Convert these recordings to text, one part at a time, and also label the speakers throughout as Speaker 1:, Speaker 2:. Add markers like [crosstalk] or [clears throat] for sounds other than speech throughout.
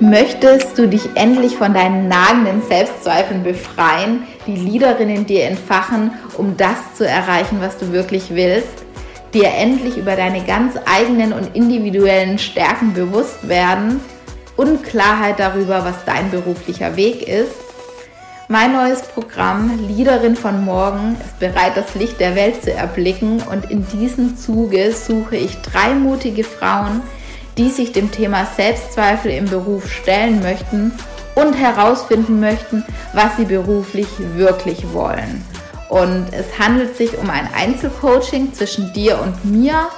Speaker 1: Möchtest du dich endlich von deinen nagenden Selbstzweifeln befreien, die Leaderin in dir entfachen, um das zu erreichen, was du wirklich willst? Dir endlich über deine ganz eigenen und individuellen Stärken bewusst werden und Klarheit darüber, was dein beruflicher Weg ist? Mein neues Programm Leaderin von morgen ist bereit, das Licht der Welt zu erblicken und in diesem Zuge suche ich drei mutige Frauen, die sich dem Thema Selbstzweifel im Beruf stellen möchten und herausfinden möchten, was sie beruflich wirklich wollen. Und es handelt sich um ein Einzelcoaching zwischen dir und mir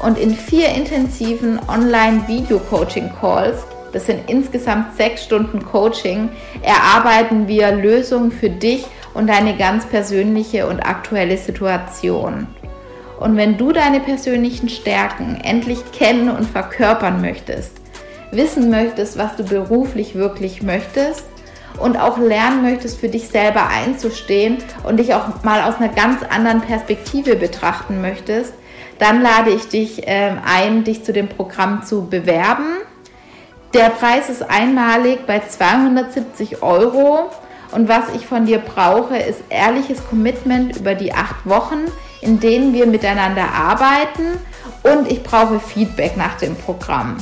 Speaker 1: und in vier intensiven Online-Video-Coaching-Calls, das sind insgesamt sechs Stunden Coaching, erarbeiten wir Lösungen für dich und deine ganz persönliche und aktuelle Situation. Und wenn du deine persönlichen Stärken endlich kennen und verkörpern möchtest, wissen möchtest, was du beruflich wirklich möchtest und auch lernen möchtest, für dich selber einzustehen und dich auch mal aus einer ganz anderen Perspektive betrachten möchtest, dann lade ich dich äh, ein, dich zu dem Programm zu bewerben. Der Preis ist einmalig bei 270 Euro und was ich von dir brauche, ist ehrliches Commitment über die acht Wochen in denen wir miteinander arbeiten und ich brauche Feedback nach dem Programm.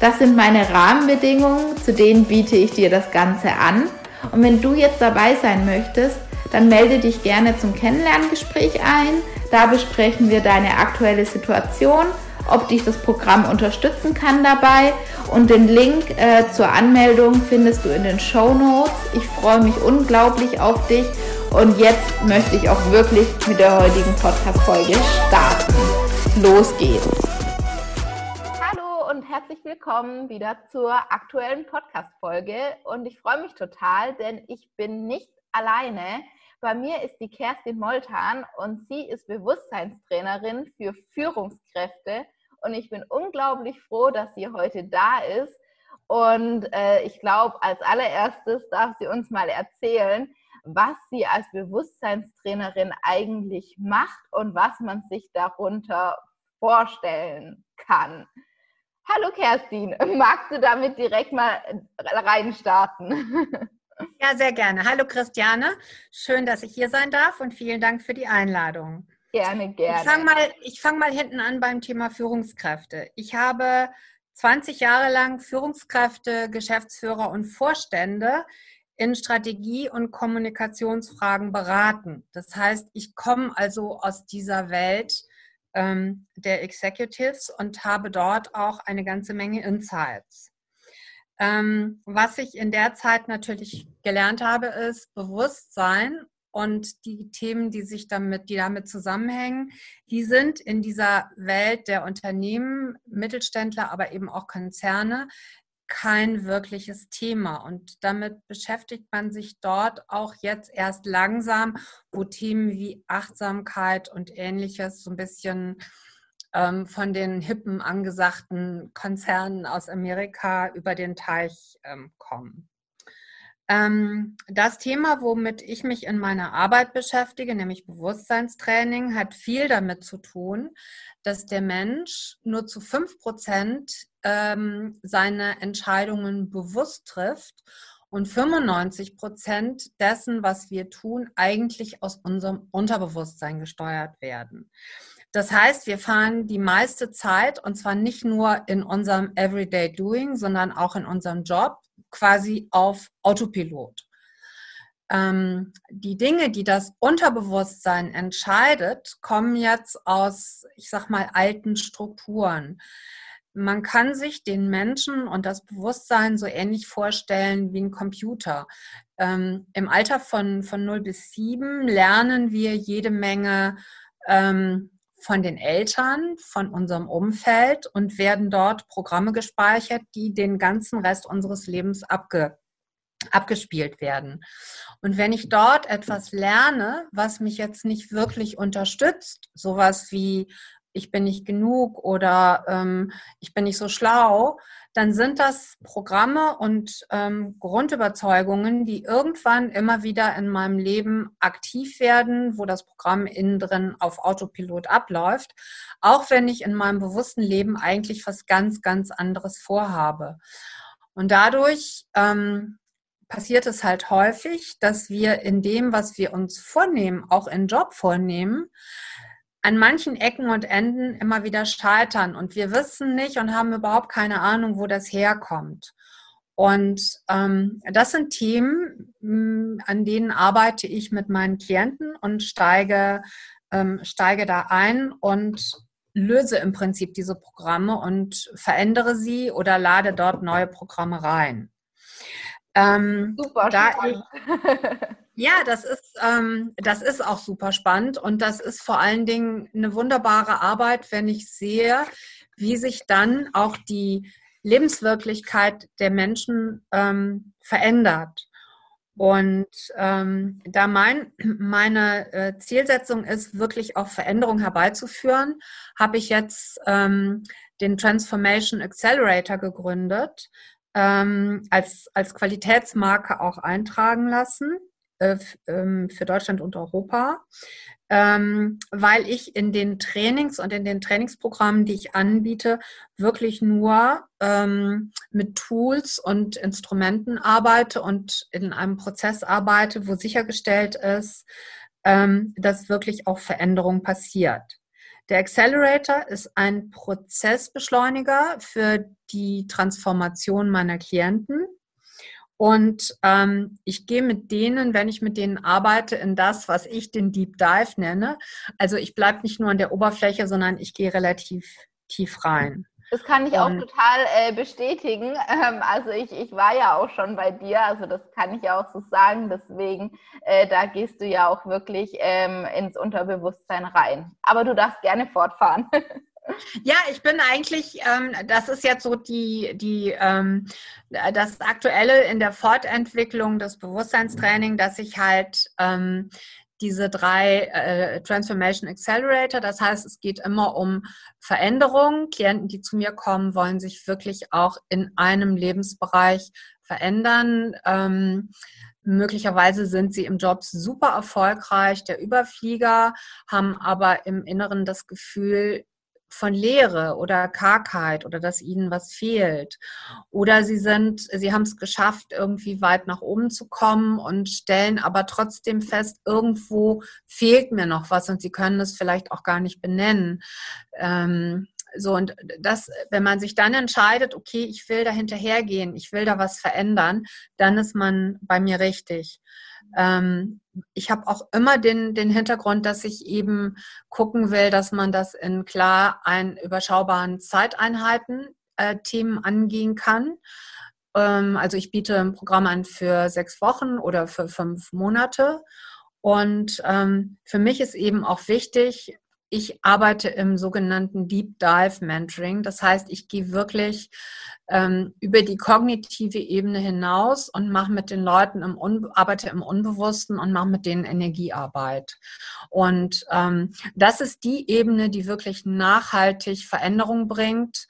Speaker 1: Das sind meine Rahmenbedingungen, zu denen biete ich dir das Ganze an. Und wenn du jetzt dabei sein möchtest, dann melde dich gerne zum Kennenlerngespräch ein. Da besprechen wir deine aktuelle Situation, ob dich das Programm unterstützen kann dabei. Und den Link äh, zur Anmeldung findest du in den Show Notes. Ich freue mich unglaublich auf dich und jetzt möchte ich auch wirklich mit der heutigen Podcast-Folge starten. Los geht's! Hallo und herzlich willkommen wieder zur aktuellen Podcast-Folge. Und ich freue mich total, denn ich bin nicht alleine. Bei mir ist die Kerstin Moltan und sie ist Bewusstseinstrainerin für Führungskräfte. Und ich bin unglaublich froh, dass sie heute da ist. Und äh, ich glaube, als allererstes darf sie uns mal erzählen, was sie als Bewusstseinstrainerin eigentlich macht und was man sich darunter vorstellen kann. Hallo Kerstin, [laughs] magst du damit direkt mal reinstarten? [laughs]
Speaker 2: Ja, sehr gerne. Hallo Christiane, schön, dass ich hier sein darf und vielen Dank für die Einladung.
Speaker 1: Gerne, gerne.
Speaker 2: Ich fange mal, fang mal hinten an beim Thema Führungskräfte. Ich habe 20 Jahre lang Führungskräfte, Geschäftsführer und Vorstände in Strategie- und Kommunikationsfragen beraten. Das heißt, ich komme also aus dieser Welt ähm, der Executives und habe dort auch eine ganze Menge Insights. Ähm, was ich in der Zeit natürlich gelernt habe, ist Bewusstsein und die Themen, die sich damit, die damit zusammenhängen, die sind in dieser Welt der Unternehmen, Mittelständler, aber eben auch Konzerne kein wirkliches Thema. Und damit beschäftigt man sich dort auch jetzt erst langsam, wo Themen wie Achtsamkeit und ähnliches so ein bisschen ähm, von den hippen, angesagten Konzernen aus Amerika über den Teich ähm, kommen. Ähm, das Thema, womit ich mich in meiner Arbeit beschäftige, nämlich Bewusstseinstraining, hat viel damit zu tun, dass der Mensch nur zu 5 Prozent ähm, seine Entscheidungen bewusst trifft und 95 Prozent dessen, was wir tun, eigentlich aus unserem Unterbewusstsein gesteuert werden. Das heißt, wir fahren die meiste Zeit, und zwar nicht nur in unserem Everyday Doing, sondern auch in unserem Job, quasi auf Autopilot. Ähm, die Dinge, die das Unterbewusstsein entscheidet, kommen jetzt aus, ich sag mal, alten Strukturen. Man kann sich den Menschen und das Bewusstsein so ähnlich vorstellen wie ein Computer. Ähm, Im Alter von, von 0 bis 7 lernen wir jede Menge ähm, von den Eltern, von unserem Umfeld und werden dort Programme gespeichert, die den ganzen Rest unseres Lebens abge, abgespielt werden. Und wenn ich dort etwas lerne, was mich jetzt nicht wirklich unterstützt, sowas wie ich bin nicht genug oder ähm, ich bin nicht so schlau, dann sind das Programme und ähm, Grundüberzeugungen, die irgendwann immer wieder in meinem Leben aktiv werden, wo das Programm innen drin auf Autopilot abläuft, auch wenn ich in meinem bewussten Leben eigentlich was ganz, ganz anderes vorhabe. Und dadurch ähm, passiert es halt häufig, dass wir in dem, was wir uns vornehmen, auch in Job vornehmen, an manchen Ecken und Enden immer wieder scheitern und wir wissen nicht und haben überhaupt keine Ahnung, wo das herkommt. Und ähm, das sind Themen, hm, an denen arbeite ich mit meinen Klienten und steige, ähm, steige da ein und löse im Prinzip diese Programme und verändere sie oder lade dort neue Programme rein. Ähm, Super spannend. Ich, [laughs] ja, das ist, ähm, das ist auch super spannend und das ist vor allen Dingen eine wunderbare Arbeit, wenn ich sehe, wie sich dann auch die Lebenswirklichkeit der Menschen ähm, verändert. Und ähm, da mein, meine äh, Zielsetzung ist, wirklich auch Veränderung herbeizuführen, habe ich jetzt ähm, den Transformation Accelerator gegründet ähm, als, als Qualitätsmarke auch eintragen lassen für Deutschland und Europa, ähm, weil ich in den Trainings und in den Trainingsprogrammen, die ich anbiete, wirklich nur ähm, mit Tools und Instrumenten arbeite und in einem Prozess arbeite, wo sichergestellt ist, ähm, dass wirklich auch Veränderung passiert. Der Accelerator ist ein Prozessbeschleuniger für die Transformation meiner Klienten. Und ähm, ich gehe mit denen, wenn ich mit denen arbeite, in das, was ich den Deep Dive nenne. Also ich bleibe nicht nur an der Oberfläche, sondern ich gehe relativ tief rein.
Speaker 1: Das kann ich auch total äh, bestätigen. [laughs] Ähm, also ich, ich war ja auch schon bei dir, also das kann ich ja auch so sagen. Deswegen, äh, da gehst du ja auch wirklich ähm, ins Unterbewusstsein rein. Aber du darfst gerne fortfahren. [laughs]
Speaker 2: Ja, ich bin eigentlich, ähm, das ist jetzt so die, die, ähm, das Aktuelle in der Fortentwicklung des Bewusstseinstraining, dass ich halt ähm, diese drei äh, Transformation Accelerator. Das heißt, es geht immer um Veränderungen. Klienten, die zu mir kommen, wollen sich wirklich auch in einem Lebensbereich verändern. Ähm, Möglicherweise sind sie im Job super erfolgreich, der Überflieger, haben aber im Inneren das Gefühl, von Leere oder Kargheit oder dass ihnen was fehlt. Oder sie sind, sie haben es geschafft, irgendwie weit nach oben zu kommen und stellen aber trotzdem fest, irgendwo fehlt mir noch was und sie können es vielleicht auch gar nicht benennen. Ähm, so, und das, wenn man sich dann entscheidet, okay, ich will da hinterhergehen, ich will da was verändern, dann ist man bei mir richtig. Ähm, ich habe auch immer den, den Hintergrund, dass ich eben gucken will, dass man das in klar ein überschaubaren Zeiteinheiten äh, Themen angehen kann. Ähm, also ich biete ein Programm an für sechs Wochen oder für fünf Monate. Und ähm, für mich ist eben auch wichtig, ich arbeite im sogenannten Deep Dive Mentoring. Das heißt, ich gehe wirklich ähm, über die kognitive Ebene hinaus und mache mit den Leuten im Un arbeite im Unbewussten und mache mit denen Energiearbeit. Und ähm, das ist die Ebene, die wirklich nachhaltig Veränderung bringt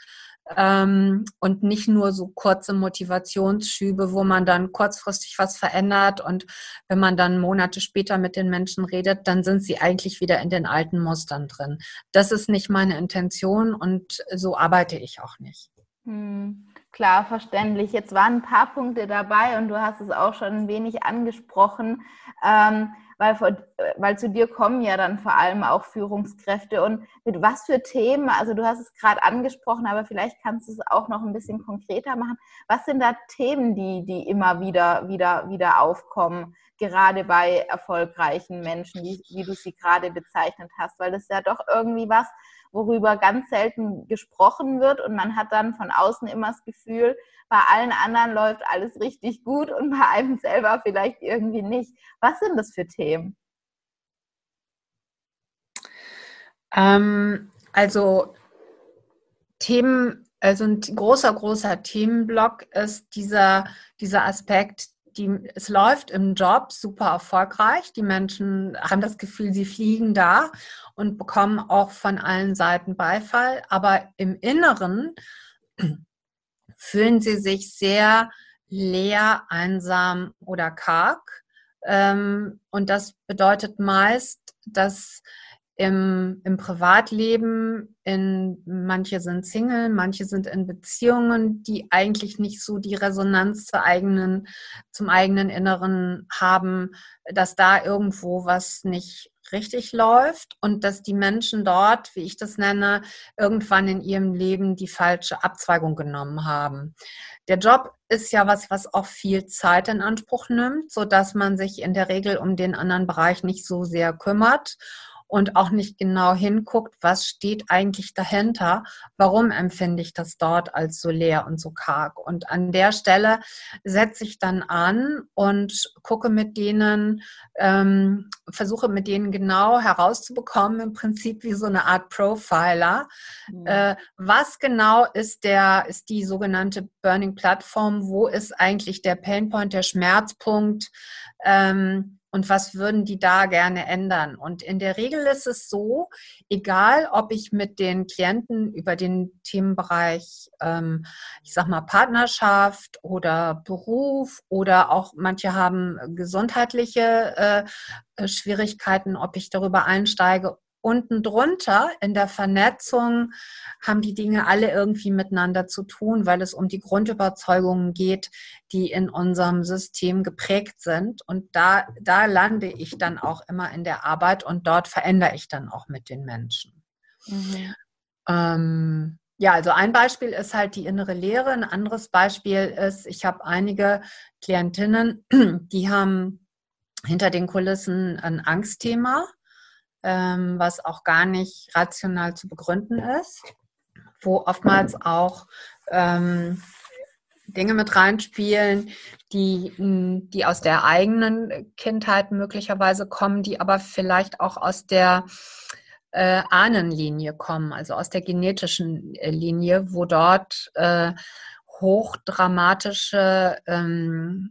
Speaker 2: ähm, und nicht nur so kurze Motivationsschübe, wo man dann kurzfristig was verändert und wenn man dann Monate später mit den Menschen redet, dann sind sie eigentlich wieder in den alten Mustern drin. Das ist nicht meine Intention und so arbeite ich auch nicht.
Speaker 1: Hm, klar, verständlich. Jetzt waren ein paar Punkte dabei und du hast es auch schon ein wenig angesprochen. Ähm, weil, weil zu dir kommen ja dann vor allem auch Führungskräfte. Und mit was für Themen, also du hast es gerade angesprochen, aber vielleicht kannst du es auch noch ein bisschen konkreter machen. Was sind da Themen, die, die immer wieder, wieder, wieder aufkommen, gerade bei erfolgreichen Menschen, wie, wie du sie gerade bezeichnet hast? Weil das ist ja doch irgendwie was, worüber ganz selten gesprochen wird und man hat dann von außen immer das Gefühl, bei allen anderen läuft alles richtig gut und bei einem selber vielleicht irgendwie nicht. Was sind das für Themen?
Speaker 2: Ähm, also Themen, also ein großer, großer Themenblock ist dieser, dieser Aspekt, die, es läuft im Job super erfolgreich. Die Menschen haben das Gefühl, sie fliegen da und bekommen auch von allen Seiten Beifall. Aber im Inneren [clears throat] fühlen sie sich sehr leer, einsam oder karg. Ähm, und das bedeutet meist, dass im, im Privatleben, in manche sind Single, manche sind in Beziehungen, die eigentlich nicht so die Resonanz zur eigenen, zum eigenen Inneren haben, dass da irgendwo was nicht richtig läuft und dass die Menschen dort, wie ich das nenne, irgendwann in ihrem Leben die falsche Abzweigung genommen haben. Der Job ist ja was, was auch viel Zeit in Anspruch nimmt, so dass man sich in der Regel um den anderen Bereich nicht so sehr kümmert und auch nicht genau hinguckt, was steht eigentlich dahinter, warum empfinde ich das dort als so leer und so karg. Und an der Stelle setze ich dann an und gucke mit denen, ähm, versuche mit denen genau herauszubekommen, im Prinzip wie so eine Art Profiler, mhm. äh, was genau ist der, ist die sogenannte Burning Plattform, wo ist eigentlich der Painpoint, der Schmerzpunkt, ähm, und was würden die da gerne ändern? Und in der Regel ist es so, egal ob ich mit den Klienten über den Themenbereich, ähm, ich sag mal, Partnerschaft oder Beruf oder auch manche haben gesundheitliche äh, Schwierigkeiten, ob ich darüber einsteige unten drunter in der Vernetzung haben die Dinge alle irgendwie miteinander zu tun, weil es um die Grundüberzeugungen geht, die in unserem System geprägt sind. Und da, da lande ich dann auch immer in der Arbeit und dort verändere ich dann auch mit den Menschen. Mhm. Ähm, ja, also ein Beispiel ist halt die innere Lehre. Ein anderes Beispiel ist, ich habe einige Klientinnen, [clears throat] die haben hinter den Kulissen ein Angstthema ähm, was auch gar nicht rational zu begründen ist, wo oftmals auch ähm, Dinge mit reinspielen, die, die aus der eigenen Kindheit möglicherweise kommen, die aber vielleicht auch aus der äh, Ahnenlinie kommen, also aus der genetischen äh, Linie, wo dort äh, hochdramatische ähm,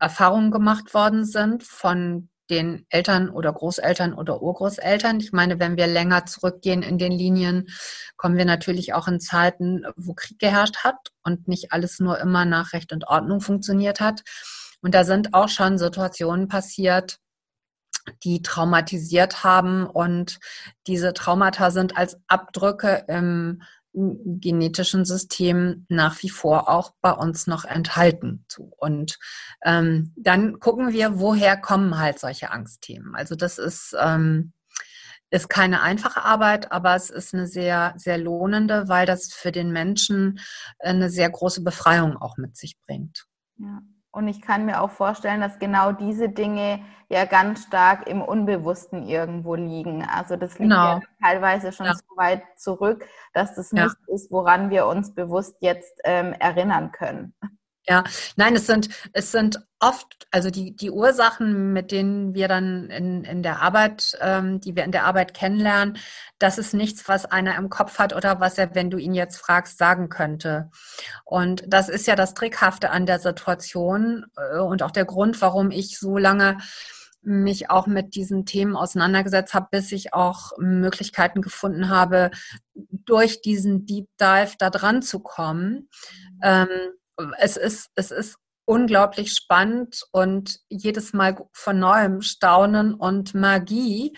Speaker 2: Erfahrungen gemacht worden sind von den Eltern oder Großeltern oder Urgroßeltern. Ich meine, wenn wir länger zurückgehen in den Linien, kommen wir natürlich auch in Zeiten, wo Krieg geherrscht hat und nicht alles nur immer nach Recht und Ordnung funktioniert hat. Und da sind auch schon Situationen passiert, die traumatisiert haben und diese Traumata sind als Abdrücke im genetischen System nach wie vor auch bei uns noch enthalten. Und ähm, dann gucken wir, woher kommen halt solche Angstthemen. Also das ist, ähm, ist keine einfache Arbeit, aber es ist eine sehr, sehr lohnende, weil das für den Menschen eine sehr große Befreiung auch mit sich bringt.
Speaker 1: Ja. Und ich kann mir auch vorstellen, dass genau diese Dinge ja ganz stark im Unbewussten irgendwo liegen. Also das liegt genau. ja teilweise schon ja. so weit zurück, dass das ja. nicht ist, woran wir uns bewusst jetzt ähm, erinnern können.
Speaker 2: Ja, nein, es sind, es sind oft, also die, die Ursachen, mit denen wir dann in, in der Arbeit, ähm, die wir in der Arbeit kennenlernen, das ist nichts, was einer im Kopf hat oder was er, wenn du ihn jetzt fragst, sagen könnte. Und das ist ja das Trickhafte an der Situation äh, und auch der Grund, warum ich so lange mich auch mit diesen Themen auseinandergesetzt habe, bis ich auch Möglichkeiten gefunden habe, durch diesen Deep Dive da dran zu kommen. Mhm. Ähm, es ist, es ist unglaublich spannend und jedes Mal von neuem Staunen und Magie,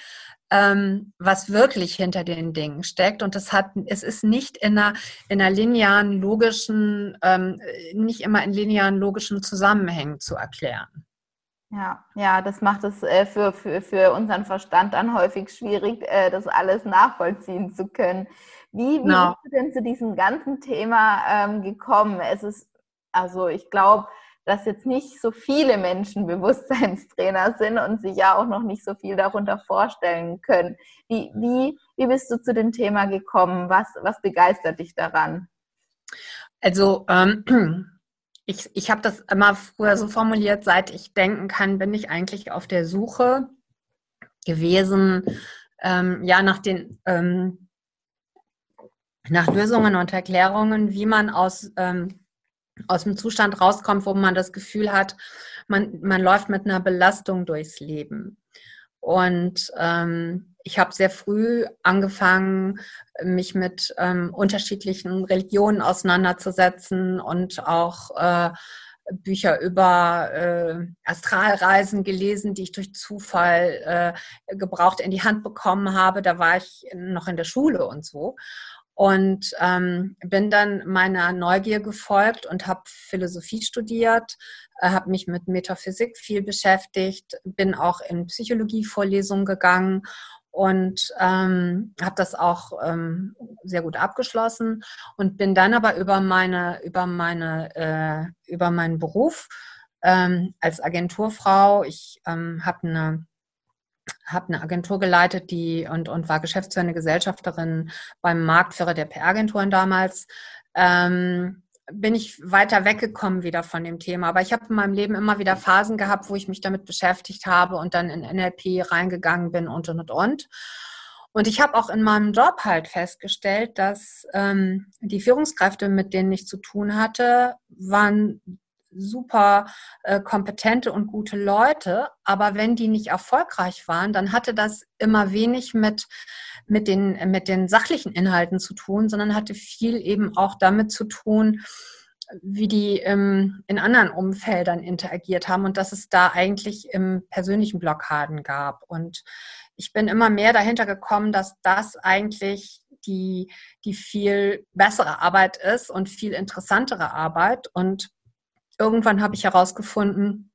Speaker 2: ähm, was wirklich hinter den Dingen steckt. Und es hat, es ist nicht in einer, in einer linearen, logischen, ähm, nicht immer in linearen, logischen Zusammenhängen zu erklären.
Speaker 1: Ja, ja, das macht es äh, für, für, für unseren Verstand dann häufig schwierig, äh, das alles nachvollziehen zu können. Wie, wie genau. bist du denn zu diesem ganzen Thema ähm, gekommen? Es ist also ich glaube, dass jetzt nicht so viele Menschen Bewusstseinstrainer sind und sich ja auch noch nicht so viel darunter vorstellen können. Wie, wie, wie bist du zu dem Thema gekommen? Was, was begeistert dich daran?
Speaker 2: Also ähm, [clears throat] ich, ich habe das immer früher so formuliert, seit ich denken kann, bin ich eigentlich auf der Suche gewesen, ähm, ja, nach den ähm, nach Lösungen und Erklärungen, wie man aus ähm, aus dem Zustand rauskommt, wo man das Gefühl hat, man, man läuft mit einer Belastung durchs Leben. Und ähm, ich habe sehr früh angefangen, mich mit ähm, unterschiedlichen Religionen auseinanderzusetzen und auch äh, Bücher über äh, Astralreisen gelesen, die ich durch Zufall äh, gebraucht in die Hand bekommen habe. Da war ich noch in der Schule und so. Und ähm, bin dann meiner Neugier gefolgt und habe Philosophie studiert, äh, habe mich mit Metaphysik viel beschäftigt, bin auch in Psychologie-Vorlesungen gegangen und ähm, habe das auch ähm, sehr gut abgeschlossen und bin dann aber über meine über meine äh, über meinen Beruf ähm, als Agenturfrau. Ich ähm, habe eine habe eine Agentur geleitet, die und, und war geschäftsführende Gesellschafterin beim Marktführer der PR-Agenturen damals. Ähm, bin ich weiter weggekommen wieder von dem Thema. Aber ich habe in meinem Leben immer wieder Phasen gehabt, wo ich mich damit beschäftigt habe und dann in NLP reingegangen bin und und und und. Und ich habe auch in meinem Job halt festgestellt, dass ähm, die Führungskräfte, mit denen ich zu tun hatte, waren super äh, kompetente und gute Leute, aber wenn die nicht erfolgreich waren, dann hatte das immer wenig mit, mit, den, mit den sachlichen Inhalten zu tun, sondern hatte viel eben auch damit zu tun, wie die ähm, in anderen Umfeldern interagiert haben und dass es da eigentlich im persönlichen Blockaden gab. Und ich bin immer mehr dahinter gekommen, dass das eigentlich die, die viel bessere Arbeit ist und viel interessantere Arbeit. Und irgendwann habe ich herausgefunden,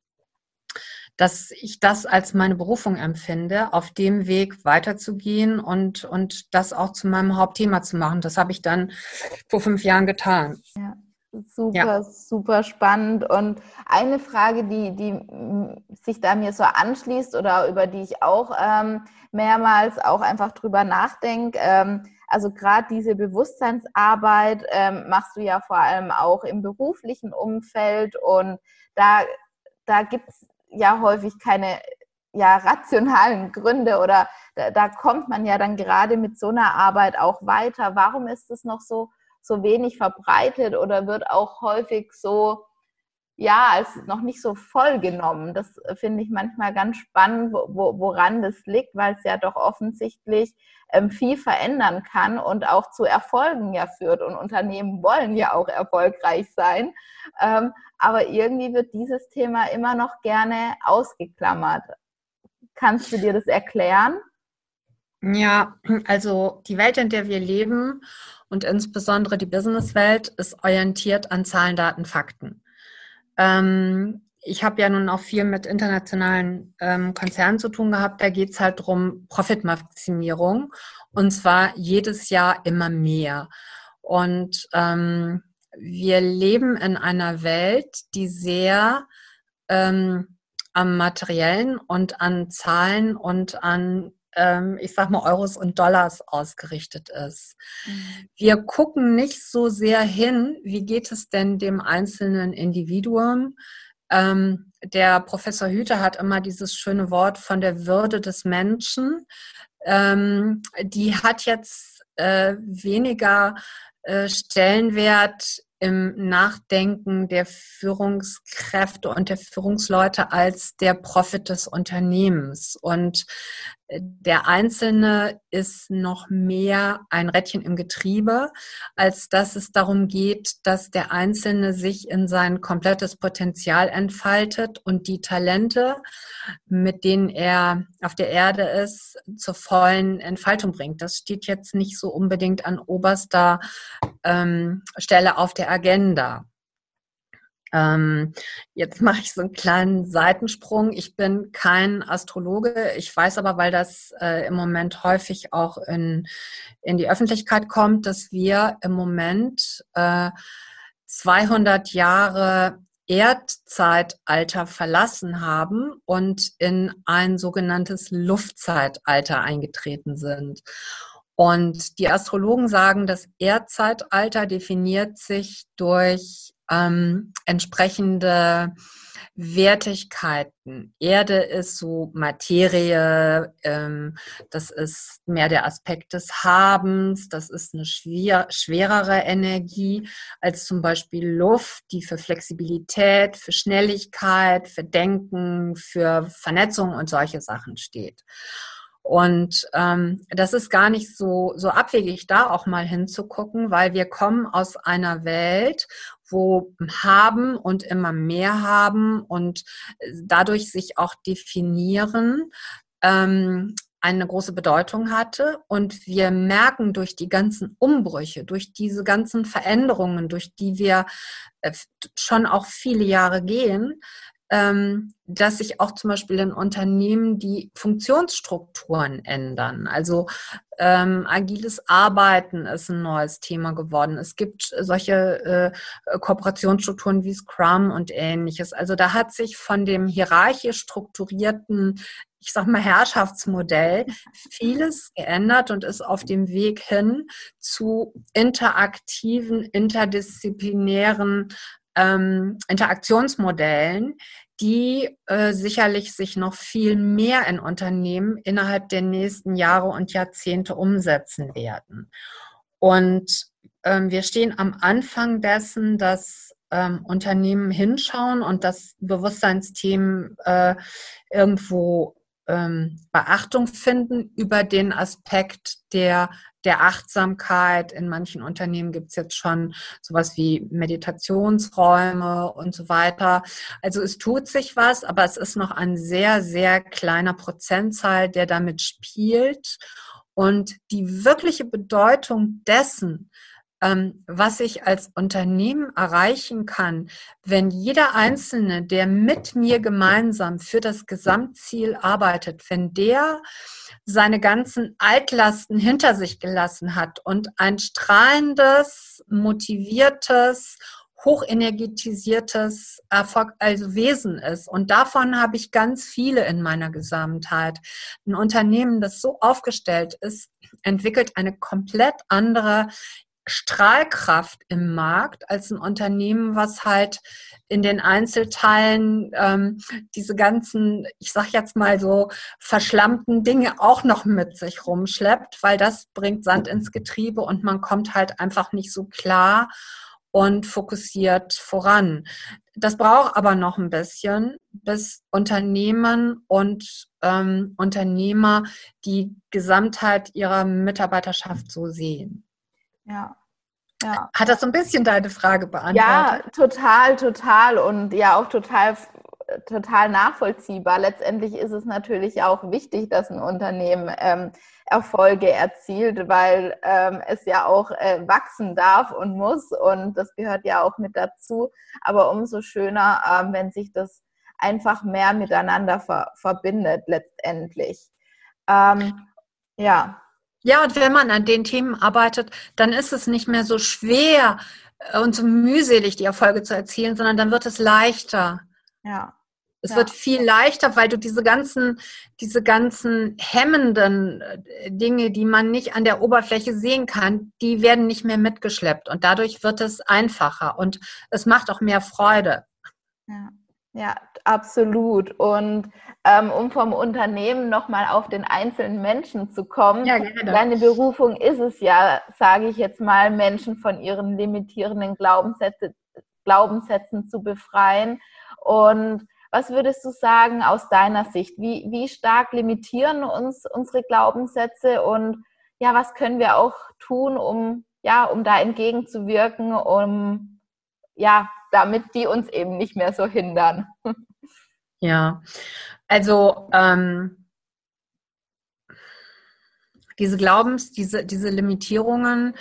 Speaker 2: dass ich das als meine Berufung empfinde, auf dem Weg weiterzugehen und, und das auch zu meinem Hauptthema zu machen. Das habe ich dann vor fünf Jahren getan.
Speaker 1: Ja. Super, ja. super spannend. Und eine Frage, die, die sich da mir so anschließt oder über die ich auch ähm, mehrmals auch einfach drüber nachdenke, ähm, also gerade diese Bewusstseinsarbeit ähm, machst du ja vor allem auch im beruflichen Umfeld und da, da gibt es ja häufig keine ja, rationalen Gründe oder da, da kommt man ja dann gerade mit so einer Arbeit auch weiter. Warum ist es noch so, so wenig verbreitet oder wird auch häufig so ja, als noch nicht so voll genommen. Das äh, finde ich manchmal ganz spannend, wo, woran das liegt, weil es ja doch offensichtlich ähm, viel verändern kann und auch zu Erfolgen ja führt. Und Unternehmen wollen ja auch erfolgreich sein. Ähm, aber irgendwie wird dieses Thema immer noch gerne ausgeklammert. Kannst du dir das erklären?
Speaker 2: Ja, also die Welt, in der wir leben und insbesondere die Businesswelt ist orientiert an Zahlen, Daten, Fakten. Ähm, ich habe ja nun auch viel mit internationalen ähm, Konzernen zu tun gehabt. Da geht es halt darum, Profitmaximierung und zwar jedes Jahr immer mehr. Und ähm, wir leben in einer Welt, die sehr ähm, am Materiellen und an Zahlen und an ähm, ich sag mal, Euros und Dollars ausgerichtet ist. Mhm. Wir gucken nicht so sehr hin, wie geht es denn dem einzelnen Individuum. Ähm, der Professor Hüter hat immer dieses schöne Wort von der Würde des Menschen. Ähm, die hat jetzt äh, weniger äh, Stellenwert im Nachdenken der Führungskräfte und der Führungsleute als der Profit des Unternehmens. Und der Einzelne ist noch mehr ein Rädchen im Getriebe, als dass es darum geht, dass der Einzelne sich in sein komplettes Potenzial entfaltet und die Talente, mit denen er auf der Erde ist, zur vollen Entfaltung bringt. Das steht jetzt nicht so unbedingt an oberster ähm, Stelle auf der Agenda. Ähm, jetzt mache ich so einen kleinen Seitensprung. Ich bin kein Astrologe. Ich weiß aber, weil das äh, im Moment häufig auch in, in die Öffentlichkeit kommt, dass wir im Moment äh, 200 Jahre Erdzeitalter verlassen haben und in ein sogenanntes Luftzeitalter eingetreten sind. Und die Astrologen sagen, das Erdzeitalter definiert sich durch ähm, entsprechende Wertigkeiten. Erde ist so Materie, ähm, das ist mehr der Aspekt des Habens, das ist eine schwer, schwerere Energie als zum Beispiel Luft, die für Flexibilität, für Schnelligkeit, für Denken, für Vernetzung und solche Sachen steht. Und ähm, das ist gar nicht so, so abwegig, da auch mal hinzugucken, weil wir kommen aus einer Welt, wo haben und immer mehr haben und dadurch sich auch definieren, ähm, eine große Bedeutung hatte. Und wir merken durch die ganzen Umbrüche, durch diese ganzen Veränderungen, durch die wir äh, schon auch viele Jahre gehen, dass sich auch zum Beispiel in Unternehmen die Funktionsstrukturen ändern. Also ähm, agiles Arbeiten ist ein neues Thema geworden. Es gibt solche äh, Kooperationsstrukturen wie Scrum und ähnliches. Also da hat sich von dem hierarchisch strukturierten ich sag mal, Herrschaftsmodell vieles geändert und ist auf dem Weg hin zu interaktiven, interdisziplinären ähm, Interaktionsmodellen, die äh, sicherlich sich noch viel mehr in Unternehmen innerhalb der nächsten Jahre und Jahrzehnte umsetzen werden. Und ähm, wir stehen am Anfang dessen, dass ähm, Unternehmen hinschauen und das Bewusstseinsthemen äh, irgendwo ähm, Beachtung finden über den Aspekt der, der Achtsamkeit. In manchen Unternehmen gibt es jetzt schon sowas wie Meditationsräume und so weiter. Also es tut sich was, aber es ist noch ein sehr, sehr kleiner Prozentzahl, der damit spielt. Und die wirkliche Bedeutung dessen, was ich als Unternehmen erreichen kann, wenn jeder Einzelne, der mit mir gemeinsam für das Gesamtziel arbeitet, wenn der seine ganzen Altlasten hinter sich gelassen hat und ein strahlendes, motiviertes, hochenergetisiertes Erfolg, also Wesen ist. Und davon habe ich ganz viele in meiner Gesamtheit. Ein Unternehmen, das so aufgestellt ist, entwickelt eine komplett andere Strahlkraft im Markt als ein Unternehmen, was halt in den Einzelteilen ähm, diese ganzen, ich sag jetzt mal so, verschlammten Dinge auch noch mit sich rumschleppt, weil das bringt Sand ins Getriebe und man kommt halt einfach nicht so klar und fokussiert voran. Das braucht aber noch ein bisschen, bis Unternehmen und ähm, Unternehmer die Gesamtheit ihrer Mitarbeiterschaft so sehen.
Speaker 1: Ja. Ja.
Speaker 2: Hat das so ein bisschen deine Frage beantwortet?
Speaker 1: Ja, total, total und ja auch total, total nachvollziehbar. Letztendlich ist es natürlich auch wichtig, dass ein Unternehmen ähm, Erfolge erzielt, weil ähm, es ja auch äh, wachsen darf und muss und das gehört ja auch mit dazu. Aber umso schöner, ähm, wenn sich das einfach mehr miteinander ver verbindet letztendlich. Ähm, ja.
Speaker 2: Ja, und wenn man an den Themen arbeitet, dann ist es nicht mehr so schwer und so mühselig, die Erfolge zu erzielen, sondern dann wird es leichter.
Speaker 1: Ja.
Speaker 2: Es ja. wird viel leichter, weil du diese ganzen, diese ganzen hemmenden äh, Dinge, die man nicht an der Oberfläche sehen kann, die werden nicht mehr mitgeschleppt. Und dadurch wird es einfacher und es macht auch mehr Freude.
Speaker 1: Ja. Ja, absolut. Und ähm, um vom Unternehmen nochmal auf den einzelnen Menschen zu kommen, ja, deine Berufung ist es ja, sage ich jetzt mal, Menschen von ihren limitierenden Glaubenssätze, Glaubenssätzen zu befreien. Und was würdest du sagen aus deiner Sicht? Wie, wie stark limitieren uns unsere Glaubenssätze und ja, was können wir auch tun, um ja, um da entgegenzuwirken, um ja, damit die uns eben nicht mehr so hindern. [laughs]
Speaker 2: Ja, also ähm, diese Glaubens, diese, diese Limitierungen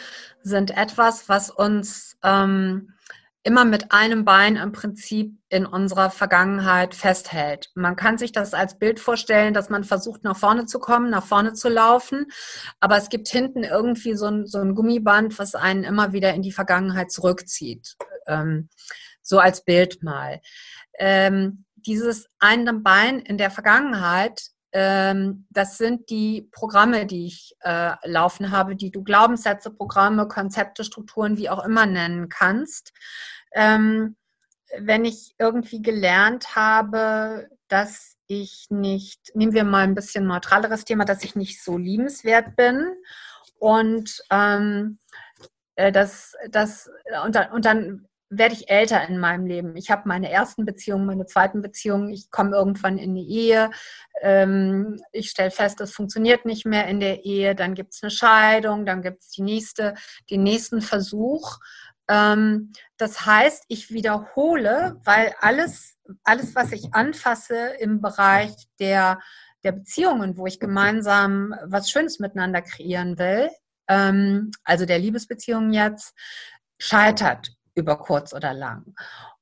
Speaker 2: sind etwas, was uns ähm, immer mit einem Bein im Prinzip in unserer Vergangenheit festhält. Man kann sich das als Bild vorstellen, dass man versucht, nach vorne zu kommen, nach vorne zu laufen, aber es gibt hinten irgendwie so ein, so ein Gummiband, was einen immer wieder in die Vergangenheit zurückzieht. Ähm, so als Bild mal. Ähm, dieses eine Bein in der Vergangenheit, ähm, das sind die Programme, die ich äh, laufen habe, die du Glaubenssätze, Programme, Konzepte, Strukturen, wie auch immer nennen kannst. Ähm, wenn ich irgendwie gelernt habe, dass ich nicht, nehmen wir mal ein bisschen neutraleres Thema, dass ich nicht so liebenswert bin und ähm, äh, das, das, und, dann, und dann werde ich älter in meinem Leben. Ich habe meine ersten Beziehungen, meine zweiten Beziehungen, ich komme irgendwann in die Ehe, ähm, ich stelle fest, es funktioniert nicht mehr in der Ehe, dann gibt es eine Scheidung, dann gibt es die nächste, den nächsten Versuch. Ähm, das heißt, ich wiederhole, weil alles, alles, was ich anfasse im Bereich der, der Beziehungen, wo ich gemeinsam was Schönes miteinander kreieren will, ähm, also der Liebesbeziehung jetzt, scheitert über kurz oder lang.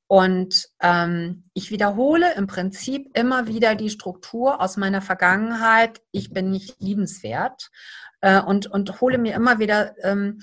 Speaker 2: Und ähm, ich wiederhole im Prinzip immer wieder die Struktur aus meiner Vergangenheit. Ich bin nicht liebenswert äh, und, und hole mir immer wieder ähm,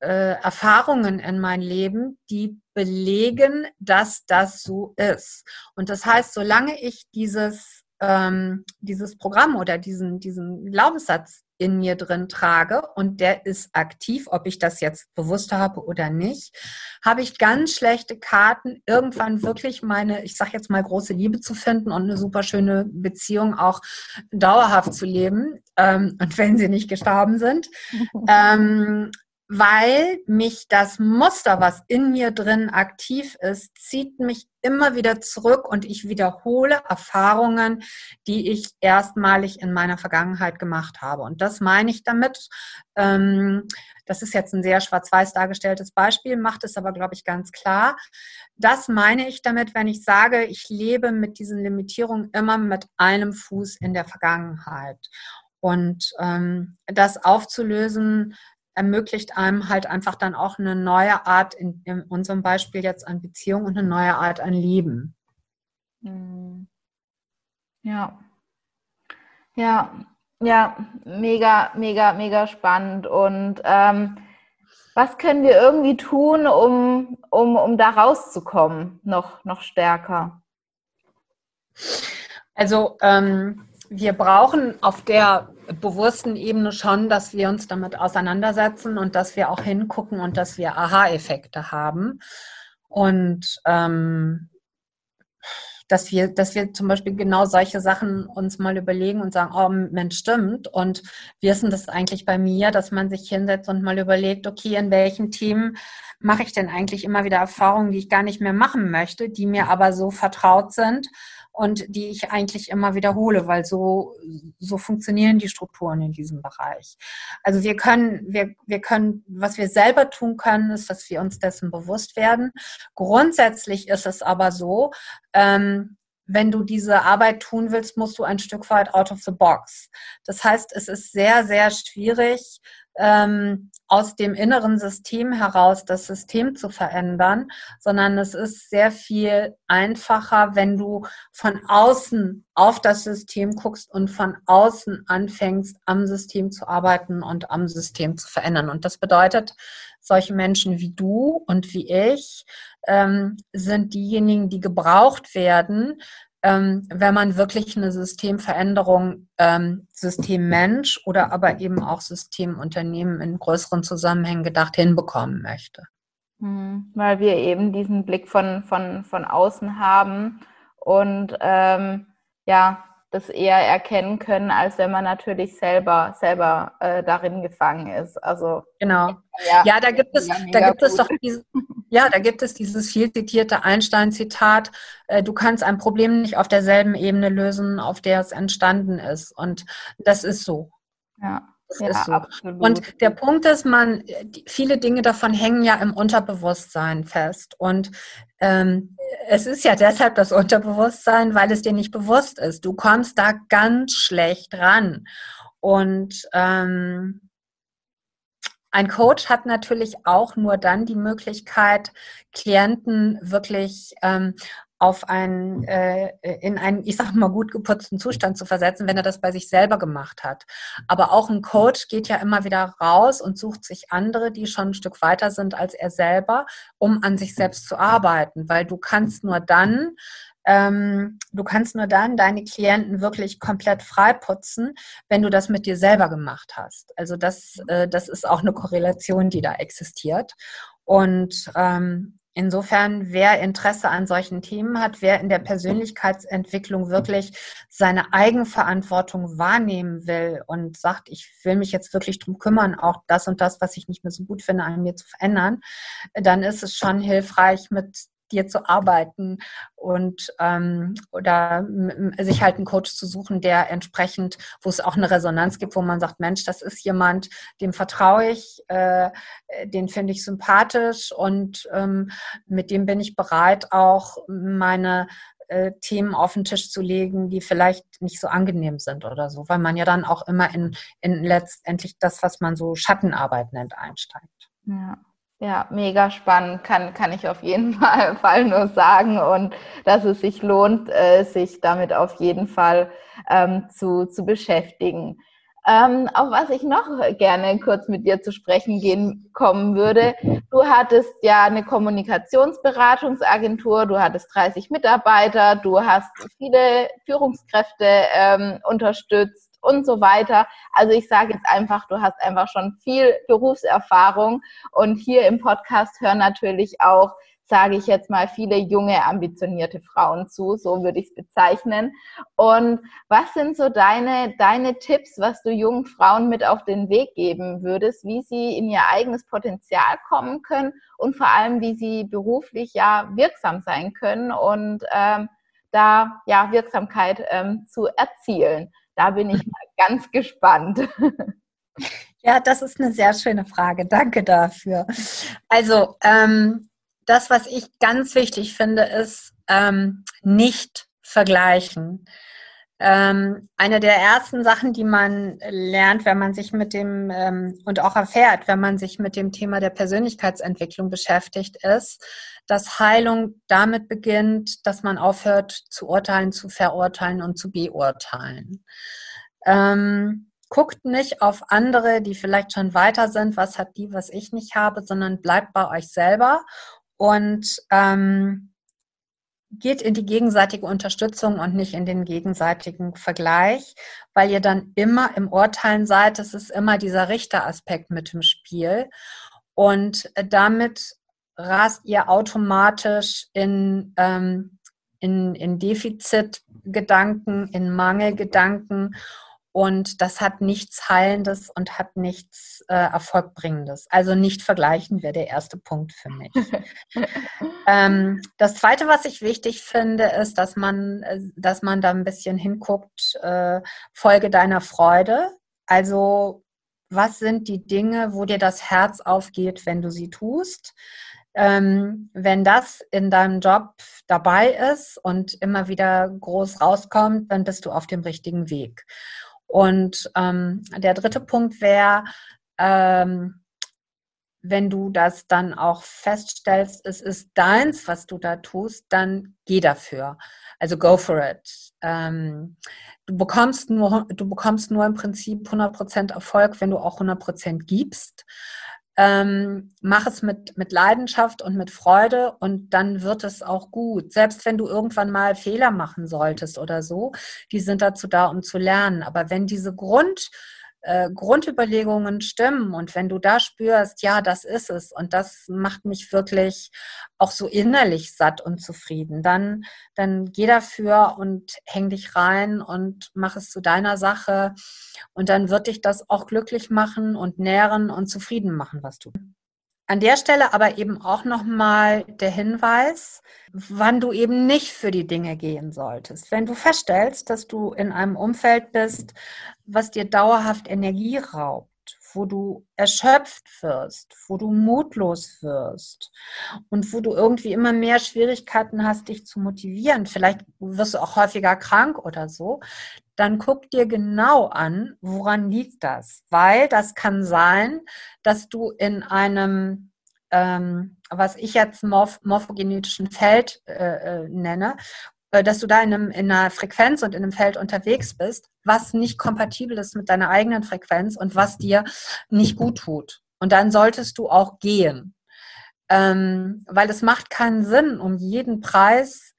Speaker 2: äh, Erfahrungen in mein Leben, die belegen, dass das so ist. Und das heißt, solange ich dieses, ähm, dieses Programm oder diesen, diesen Glaubenssatz in mir drin trage und der ist aktiv, ob ich das jetzt bewusst habe oder nicht, habe ich ganz schlechte Karten, irgendwann wirklich meine, ich sage jetzt mal, große Liebe zu finden und eine super schöne Beziehung auch dauerhaft zu leben. Ähm, und wenn sie nicht gestorben sind. [laughs] ähm, weil mich das Muster, was in mir drin aktiv ist, zieht mich immer wieder zurück und ich wiederhole Erfahrungen, die ich erstmalig in meiner Vergangenheit gemacht habe. Und das meine ich damit. Ähm, das ist jetzt ein sehr schwarz-weiß dargestelltes Beispiel, macht es aber, glaube ich, ganz klar. Das meine ich damit, wenn ich sage, ich lebe mit diesen Limitierungen immer mit einem Fuß in der Vergangenheit. Und ähm, das aufzulösen, ermöglicht einem halt einfach dann auch eine neue Art, in, in unserem Beispiel jetzt an Beziehung und eine neue Art an Leben.
Speaker 1: Hm. Ja. Ja, ja, mega, mega, mega spannend. Und ähm, was können wir irgendwie tun, um, um, um da rauszukommen, noch, noch stärker?
Speaker 2: Also ähm, wir brauchen auf der bewussten Ebene schon, dass wir uns damit auseinandersetzen und dass wir auch hingucken und dass wir Aha-Effekte haben. Und ähm, dass wir, dass wir zum Beispiel genau solche Sachen uns mal überlegen und sagen, oh Mensch, stimmt. Und wie ist denn das eigentlich bei mir, dass man sich hinsetzt und mal überlegt, okay, in welchen Themen mache ich denn eigentlich immer wieder Erfahrungen, die ich gar nicht mehr machen möchte, die mir aber so vertraut sind und die ich eigentlich immer wiederhole, weil so, so funktionieren die Strukturen in diesem Bereich. Also wir können, wir, wir können, was wir selber tun können, ist, dass wir uns dessen bewusst werden. Grundsätzlich ist es aber so, ähm, wenn du diese Arbeit tun willst, musst du ein Stück weit out of the box. Das heißt, es ist sehr, sehr schwierig, ähm, aus dem inneren System heraus das System zu verändern, sondern es ist sehr viel einfacher, wenn du von außen auf das System guckst und von außen anfängst, am System zu arbeiten und am System zu verändern. Und das bedeutet, solche Menschen wie du und wie ich ähm, sind diejenigen, die gebraucht werden, ähm, wenn man wirklich eine Systemveränderung, ähm, Systemmensch oder aber eben auch Systemunternehmen in größeren Zusammenhängen gedacht hinbekommen möchte.
Speaker 1: Mhm, weil wir eben diesen Blick von, von, von außen haben und ähm, ja, das eher erkennen können, als wenn man natürlich selber, selber äh, darin gefangen ist. Also
Speaker 2: genau. Ja, ja da gibt es, da gibt es doch diese, ja, da gibt es dieses viel zitierte Einstein-Zitat, äh, du kannst ein Problem nicht auf derselben Ebene lösen, auf der es entstanden ist. Und das ist so.
Speaker 1: Ja.
Speaker 2: Das ja, ist so. Absolut. Und der Punkt ist, man, viele Dinge davon hängen ja im Unterbewusstsein fest. Und ähm, es ist ja deshalb das Unterbewusstsein, weil es dir nicht bewusst ist. Du kommst da ganz schlecht ran. Und ähm, ein Coach hat natürlich auch nur dann die Möglichkeit, Klienten wirklich ähm, auf einen, äh, in einen, ich sag mal, gut geputzten Zustand zu versetzen, wenn er das bei sich selber gemacht hat. Aber auch ein Coach geht ja immer wieder raus und sucht sich andere, die schon ein Stück weiter sind als er selber, um an sich selbst zu arbeiten, weil du kannst nur dann ähm, du kannst nur dann deine Klienten wirklich komplett freiputzen, wenn du das mit dir selber gemacht hast. Also das, äh, das ist auch eine Korrelation, die da existiert. Und ähm, Insofern, wer Interesse an solchen Themen hat, wer in der Persönlichkeitsentwicklung wirklich seine Eigenverantwortung wahrnehmen will und sagt, ich will mich jetzt wirklich drum kümmern, auch das und das, was ich nicht mehr so gut finde, an mir zu verändern, dann ist es schon hilfreich, mit dir zu arbeiten und ähm, oder sich halt einen Coach zu suchen, der entsprechend, wo es auch eine Resonanz gibt, wo man sagt, Mensch, das ist jemand, dem vertraue ich, äh, den finde ich sympathisch und ähm, mit dem bin ich bereit, auch meine äh, Themen auf den Tisch zu legen, die vielleicht nicht so angenehm sind oder so, weil man ja dann auch immer in, in letztendlich das, was man so Schattenarbeit nennt, einsteigt.
Speaker 1: Ja. Ja, mega spannend, kann, kann ich auf jeden [laughs] Fall nur sagen. Und dass es sich lohnt, äh, sich damit auf jeden Fall ähm, zu, zu beschäftigen. Ähm, auf was ich noch gerne kurz mit dir zu sprechen gehen kommen würde. Du hattest ja eine Kommunikationsberatungsagentur, du hattest 30 Mitarbeiter, du hast viele Führungskräfte ähm, unterstützt und so weiter. Also ich sage jetzt einfach, du hast einfach schon viel Berufserfahrung und hier im Podcast hören natürlich auch, sage ich jetzt mal, viele junge, ambitionierte Frauen zu, so würde ich es bezeichnen. Und was sind so deine, deine Tipps, was du jungen Frauen mit auf den Weg geben würdest, wie sie in ihr eigenes Potenzial kommen können und vor allem, wie sie beruflich ja wirksam sein können und ähm, da ja Wirksamkeit ähm, zu erzielen? Da bin ich mal ganz gespannt. [laughs]
Speaker 2: Ja, das ist eine sehr schöne Frage. Danke dafür. Also, ähm, das, was ich ganz wichtig finde, ist ähm, nicht vergleichen. Ähm, eine der ersten Sachen, die man lernt, wenn man sich mit dem ähm, und auch erfährt, wenn man sich mit dem Thema der Persönlichkeitsentwicklung beschäftigt, ist, dass Heilung damit beginnt, dass man aufhört zu urteilen, zu verurteilen und zu beurteilen. Ähm, guckt nicht auf andere, die vielleicht schon weiter sind, was hat die, was ich nicht habe, sondern bleibt bei euch selber und ähm, geht in die gegenseitige Unterstützung und nicht in den gegenseitigen Vergleich, weil ihr dann immer im Urteilen seid. Es ist immer dieser Richteraspekt mit im Spiel. Und damit rast ihr automatisch in, ähm, in, in Defizitgedanken, in Mangelgedanken und das hat nichts Heilendes und hat nichts äh, Erfolgbringendes. Also nicht vergleichen wäre der erste Punkt für mich. [laughs] ähm, das Zweite, was ich wichtig finde, ist, dass man, äh, dass man da ein bisschen hinguckt, äh, Folge deiner Freude. Also was sind die Dinge, wo dir das Herz aufgeht, wenn du sie tust? Ähm, wenn das in deinem Job dabei ist und immer wieder groß rauskommt, dann bist du auf dem richtigen Weg. Und ähm, der dritte Punkt wäre, ähm, wenn du das dann auch feststellst, es ist deins, was du da tust, dann geh dafür. Also go for it. Ähm, du bekommst nur, du bekommst nur im Prinzip 100% Erfolg, wenn du auch 100% gibst. Ähm, mach es mit, mit Leidenschaft und mit Freude und dann wird es auch gut. Selbst wenn du irgendwann mal Fehler machen solltest oder so, die sind dazu da, um zu lernen. Aber wenn diese Grund, äh, Grundüberlegungen stimmen und wenn du da spürst, ja, das ist es und das macht mich wirklich auch so innerlich satt und zufrieden, dann, dann geh dafür und häng dich rein und mach es zu deiner Sache und dann wird dich das auch glücklich machen und nähren und zufrieden machen, was du. An der Stelle aber eben auch nochmal der Hinweis, wann du eben nicht für die Dinge gehen solltest. Wenn du feststellst, dass du in einem Umfeld bist, was dir dauerhaft Energie raubt, wo du erschöpft wirst, wo du mutlos wirst und wo du irgendwie immer mehr Schwierigkeiten hast, dich zu motivieren, vielleicht wirst du auch häufiger krank oder so, dann guck dir genau an, woran liegt das. Weil das kann sein, dass du in einem, ähm, was ich jetzt morph morphogenetischen Feld äh, äh, nenne, äh, dass du da in, einem, in einer Frequenz und in einem Feld unterwegs bist, was nicht kompatibel ist mit deiner eigenen Frequenz und was dir nicht gut tut. Und dann solltest du auch gehen. Ähm, weil es macht keinen Sinn, um jeden Preis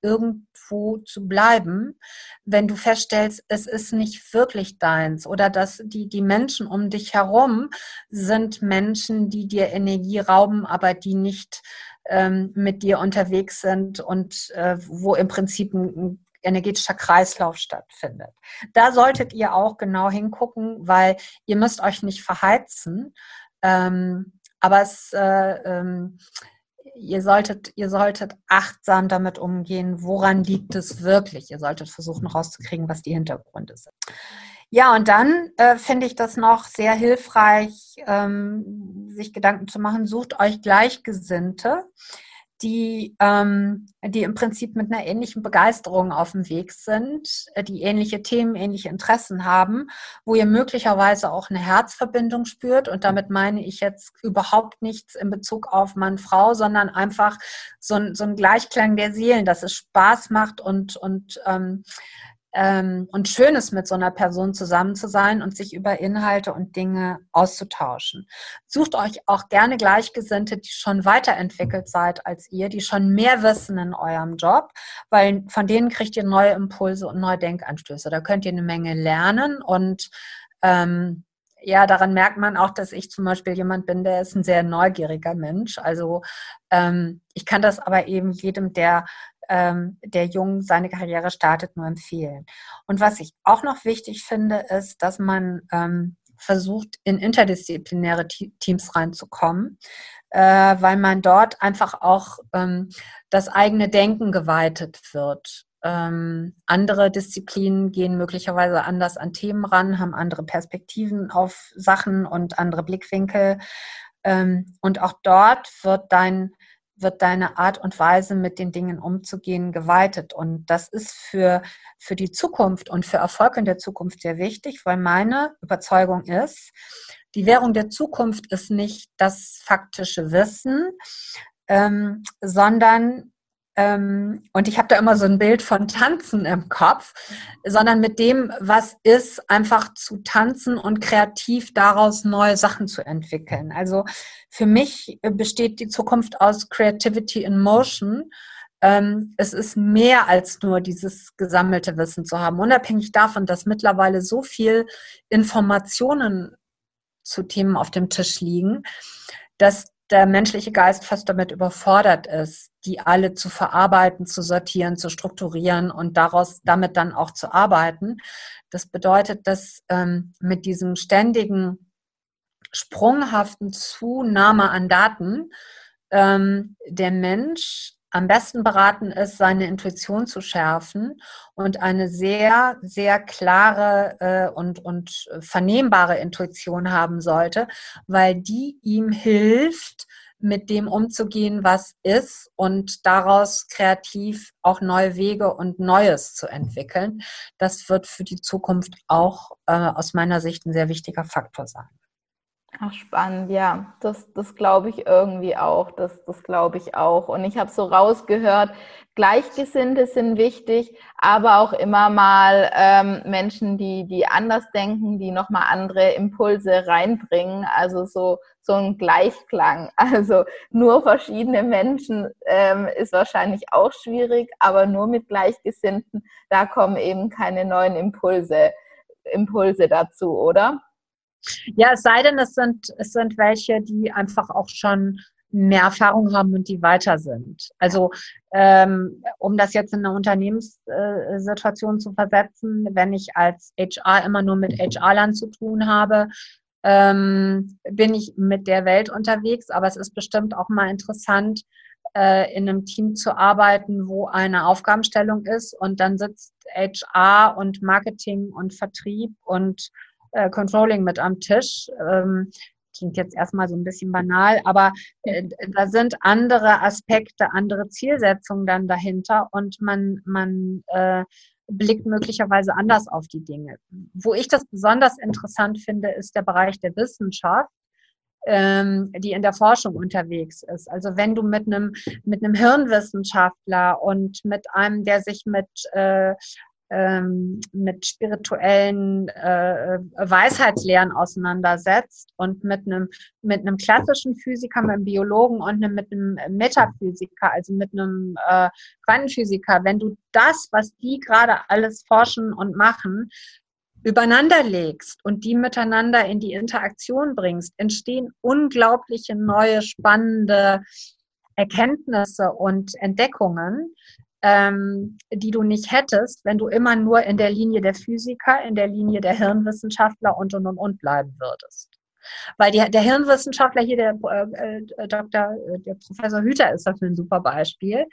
Speaker 2: irgendwo zu bleiben, wenn du feststellst, es ist nicht wirklich deins oder dass die, die Menschen um dich herum sind Menschen, die dir Energie rauben, aber die nicht ähm, mit dir unterwegs sind und äh, wo im Prinzip ein, ein energetischer Kreislauf stattfindet. Da solltet ihr auch genau hingucken, weil ihr müsst euch nicht verheizen. Ähm, aber es, äh, ähm, ihr, solltet, ihr solltet achtsam damit umgehen, woran liegt es wirklich. Ihr solltet versuchen rauszukriegen, was die Hintergründe sind. Ja, und dann äh, finde ich das noch sehr hilfreich, ähm, sich Gedanken zu machen, sucht euch Gleichgesinnte die, ähm, die im Prinzip mit einer ähnlichen Begeisterung auf dem Weg sind, äh, die ähnliche Themen, ähnliche Interessen haben, wo ihr möglicherweise auch eine Herzverbindung spürt. Und damit meine ich jetzt überhaupt nichts in Bezug auf Mann, Frau, sondern einfach so ein, so ein Gleichklang der Seelen, dass es Spaß macht und, und ähm, ähm, und schön ist, mit so einer Person zusammen zu sein und sich über Inhalte und Dinge auszutauschen. Sucht euch auch gerne Gleichgesinnte, die schon weiterentwickelt seid als ihr, die schon mehr wissen in eurem Job, weil von denen kriegt ihr neue Impulse und neue Denkanstöße. Da könnt ihr eine Menge lernen und ähm, ja, daran merkt man auch, dass ich zum Beispiel jemand bin, der ist ein sehr neugieriger Mensch. Also ähm, ich kann das aber eben jedem, der ähm, der jung seine Karriere startet, nur empfehlen. Und was ich auch noch wichtig finde, ist, dass man ähm, versucht, in interdisziplinäre Teams reinzukommen, äh, weil man dort einfach auch ähm, das eigene Denken geweitet wird. Ähm, andere Disziplinen gehen möglicherweise anders an Themen ran, haben andere Perspektiven auf Sachen und andere Blickwinkel. Ähm, und auch dort wird dein wird deine Art und Weise, mit den Dingen umzugehen, geweitet. Und das ist für, für die Zukunft und für Erfolg in der Zukunft sehr wichtig, weil meine Überzeugung ist, die Währung der Zukunft ist nicht das faktische Wissen, ähm, sondern ähm, und ich habe da immer so ein Bild von Tanzen im Kopf, sondern mit dem, was ist, einfach zu tanzen und kreativ daraus neue Sachen zu entwickeln. Also für mich besteht die Zukunft aus Creativity in Motion. Ähm, es ist mehr als nur dieses gesammelte Wissen zu haben, unabhängig davon, dass mittlerweile so viel Informationen zu Themen auf dem Tisch liegen, dass der menschliche Geist fast damit überfordert ist, die alle zu verarbeiten, zu sortieren, zu strukturieren und daraus damit dann auch zu arbeiten. Das bedeutet, dass ähm, mit diesem ständigen sprunghaften Zunahme an Daten ähm, der Mensch am besten beraten ist, seine Intuition zu schärfen und eine sehr, sehr klare äh, und, und vernehmbare Intuition haben sollte, weil die ihm hilft, mit dem umzugehen, was ist und daraus kreativ auch neue Wege und Neues zu entwickeln. Das wird für die Zukunft auch äh, aus meiner Sicht ein sehr wichtiger Faktor sein.
Speaker 1: Ach, spannend, ja. Das, das glaube ich irgendwie auch. Das, das glaube ich auch. Und ich habe so rausgehört, Gleichgesinnte sind wichtig, aber auch immer mal ähm, Menschen, die, die anders denken, die nochmal andere Impulse reinbringen. Also so, so ein Gleichklang. [laughs] Also nur verschiedene Menschen ähm, ist wahrscheinlich auch schwierig, aber nur mit Gleichgesinnten, da kommen eben keine neuen Impulse, Impulse dazu, oder?
Speaker 2: Ja, es sei denn, es sind, es sind welche, die einfach auch schon mehr Erfahrung haben und die weiter sind. Also ähm, um das jetzt in eine Unternehmenssituation zu versetzen, wenn ich als HR immer nur mit HR-Land zu tun habe, ähm, bin ich mit der Welt unterwegs, aber es ist bestimmt auch mal interessant, äh, in einem Team zu arbeiten, wo eine Aufgabenstellung ist und dann sitzt HR und Marketing und Vertrieb und äh, Controlling mit am Tisch. Ähm, klingt jetzt erstmal so ein bisschen banal, aber äh, da sind andere Aspekte, andere Zielsetzungen dann dahinter und man, man äh, blickt möglicherweise anders auf die Dinge. Wo ich das besonders interessant finde, ist der Bereich der Wissenschaft ähm, die in der Forschung unterwegs ist. Also wenn du mit einem mit einem Hirnwissenschaftler und mit einem, der sich mit äh, ähm, mit spirituellen äh, Weisheitslehren auseinandersetzt und mit einem mit einem klassischen Physiker, mit einem Biologen und einem, mit einem Metaphysiker, also mit einem äh, Quantenphysiker, wenn du das, was die gerade alles forschen und machen, übereinander legst und die miteinander in die Interaktion bringst, entstehen unglaubliche neue, spannende Erkenntnisse und Entdeckungen, ähm, die du nicht hättest, wenn du immer nur in der Linie der Physiker, in der Linie der Hirnwissenschaftler und und und und bleiben würdest. Weil die, der Hirnwissenschaftler hier, der äh, äh Dr., äh, der Professor Hüter ist dafür ein super Beispiel.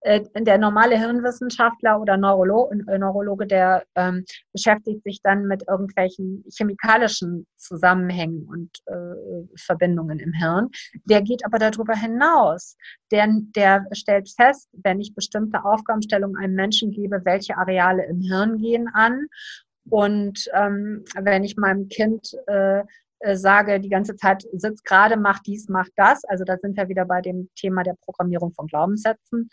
Speaker 2: Äh, der normale Hirnwissenschaftler oder Neurolo äh, Neurologe, der ähm, beschäftigt sich dann mit irgendwelchen chemikalischen Zusammenhängen und äh, Verbindungen im Hirn. Der geht aber darüber hinaus. Der, der stellt fest, wenn ich bestimmte Aufgabenstellungen einem Menschen gebe, welche Areale im Hirn gehen an. Und ähm, wenn ich meinem Kind äh, äh, sage die ganze Zeit, sitzt gerade, mach dies, mach das, also da sind wir wieder bei dem Thema der Programmierung von Glaubenssätzen,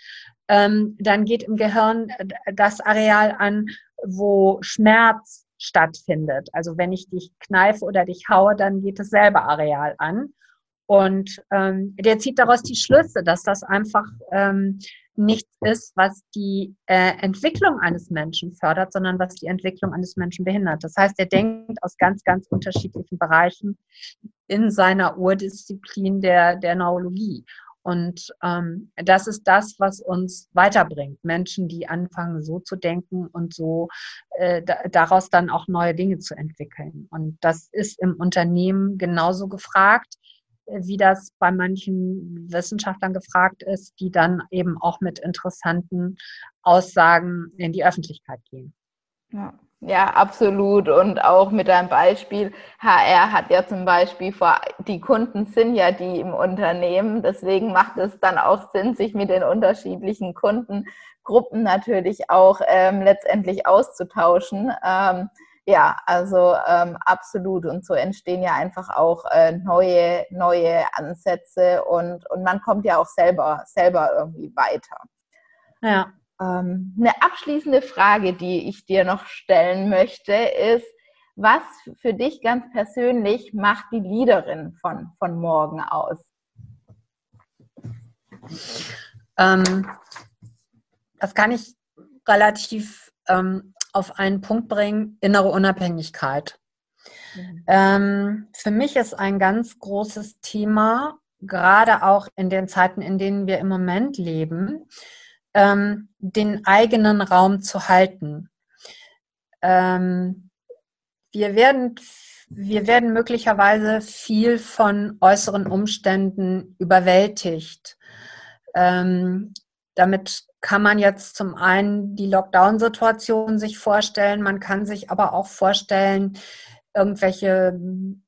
Speaker 2: ähm, dann geht im Gehirn das Areal an, wo Schmerz stattfindet. Also wenn ich dich kneife oder dich haue, dann geht dasselbe Areal an. Und ähm, der zieht daraus die Schlüsse, dass das einfach ähm, nichts ist, was die äh, Entwicklung eines Menschen fördert, sondern was die Entwicklung eines Menschen behindert. Das heißt, er denkt aus ganz, ganz unterschiedlichen Bereichen in seiner Urdisziplin der, der Neurologie. Und ähm, das ist das, was uns weiterbringt. Menschen, die anfangen, so zu denken und so äh, daraus dann auch neue Dinge zu entwickeln. Und das ist im Unternehmen genauso gefragt wie das bei manchen Wissenschaftlern gefragt ist, die dann eben auch mit interessanten Aussagen in die Öffentlichkeit gehen.
Speaker 1: Ja. Ja, absolut. Und auch mit deinem Beispiel, HR hat ja zum Beispiel vor, die Kunden sind ja die im Unternehmen. Deswegen macht es dann auch Sinn, sich mit den unterschiedlichen Kundengruppen natürlich auch ähm, letztendlich auszutauschen. Ähm, ja, also ähm, absolut. Und so entstehen ja einfach auch äh, neue, neue Ansätze und, und man kommt ja auch selber, selber irgendwie weiter. Ja. Ähm, eine abschließende Frage, die ich dir noch stellen möchte, ist, was für dich ganz persönlich macht die Leaderin von, von morgen aus?
Speaker 2: Ähm, das kann ich relativ ähm, auf einen Punkt bringen, innere Unabhängigkeit. Mhm. Ähm, für mich ist ein ganz großes Thema, gerade auch in den Zeiten, in denen wir im Moment leben, ähm, den eigenen Raum zu halten. Ähm, wir werden wir werden möglicherweise viel von äußeren Umständen überwältigt. Ähm, damit kann man jetzt zum einen die Lockdown-Situation sich vorstellen, man kann sich aber auch vorstellen, irgendwelche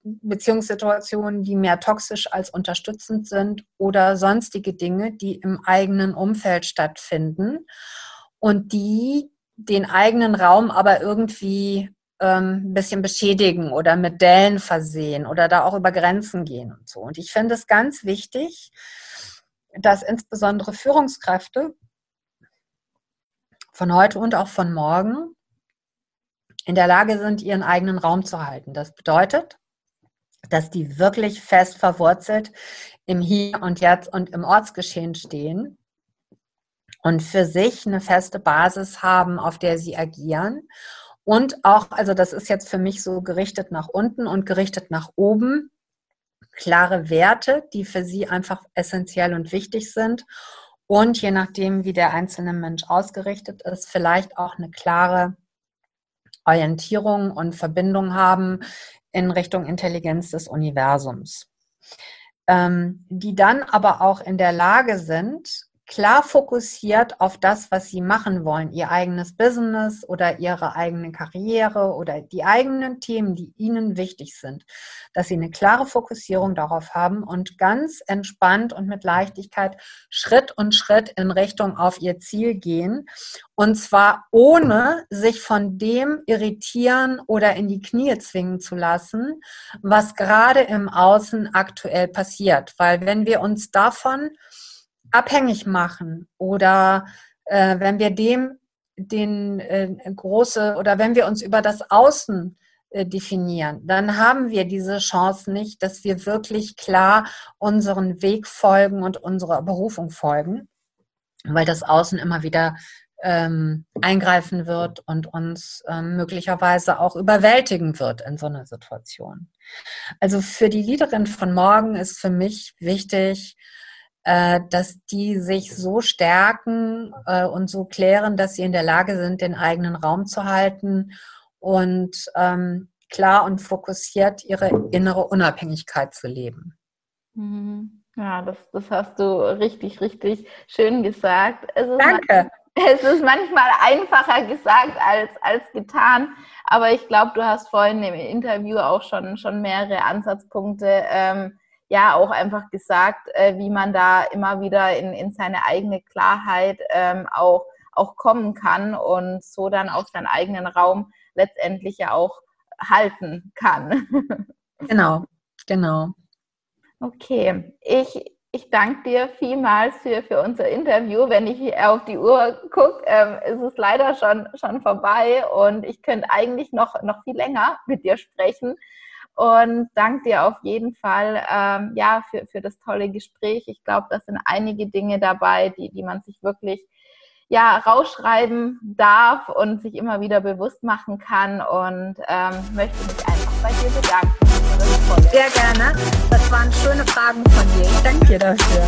Speaker 2: Beziehungssituationen, die mehr toxisch als unterstützend sind oder sonstige Dinge, die im eigenen Umfeld stattfinden und die den eigenen Raum aber irgendwie ähm, ein bisschen beschädigen oder mit Dellen versehen oder da auch über Grenzen gehen und so. Und ich finde es ganz wichtig, dass insbesondere Führungskräfte von heute und auch von morgen in der Lage sind, ihren eigenen Raum zu halten. Das bedeutet, dass die wirklich fest verwurzelt im Hier und Jetzt und im Ortsgeschehen stehen und für sich eine feste Basis haben, auf der sie agieren. Und auch, also das ist jetzt für mich so gerichtet nach unten und gerichtet nach oben, klare Werte, die für sie einfach essentiell und wichtig sind und je nachdem, wie der einzelne Mensch ausgerichtet ist, vielleicht auch eine klare Orientierung und Verbindung haben in Richtung Intelligenz des Universums. Ähm, die dann aber auch in der Lage sind, klar fokussiert auf das, was sie machen wollen, ihr eigenes Business oder ihre eigene Karriere oder die eigenen Themen, die ihnen wichtig sind, dass sie eine klare Fokussierung darauf haben und ganz entspannt und mit Leichtigkeit Schritt und Schritt in Richtung auf ihr Ziel gehen. Und zwar ohne sich von dem irritieren oder in die Knie zwingen zu lassen, was gerade im Außen aktuell passiert, weil wenn wir uns davon abhängig machen oder äh, wenn wir dem den äh, große oder wenn wir uns über das Außen äh, definieren, dann haben wir diese Chance nicht, dass wir wirklich klar unseren Weg folgen und unserer Berufung folgen, weil das Außen immer wieder ähm, eingreifen wird und uns ähm, möglicherweise auch überwältigen wird in so einer Situation. Also für die Leaderin von morgen ist für mich wichtig, dass die sich so stärken äh, und so klären, dass sie in der Lage sind, den eigenen Raum zu halten und ähm, klar und fokussiert ihre innere Unabhängigkeit zu leben.
Speaker 1: Mhm. Ja, das, das hast du richtig, richtig schön gesagt.
Speaker 2: Danke.
Speaker 1: Es ist manchmal einfacher gesagt als, als getan, aber ich glaube, du hast vorhin im Interview auch schon, schon mehrere Ansatzpunkte, ähm, ja, auch einfach gesagt, äh, wie man da immer wieder in, in seine eigene Klarheit ähm, auch, auch kommen kann und so dann auch seinen eigenen Raum letztendlich ja auch halten kann. [laughs]
Speaker 2: Genau, genau.
Speaker 1: Okay, ich, ich danke dir vielmals für, für unser Interview. Wenn ich auf die Uhr gucke, ähm, ist es leider schon, schon vorbei und ich könnte eigentlich noch, noch viel länger mit dir sprechen und danke dir auf jeden Fall ähm, ja, für, für das tolle Gespräch. Ich glaube, das sind einige Dinge dabei, die, die man sich wirklich ja, rausschreiben darf und sich immer wieder bewusst machen kann und ähm, möchte mich einfach bei dir bedanken.
Speaker 2: Sehr gerne. Das waren schöne Fragen von dir. Ich danke dir dafür.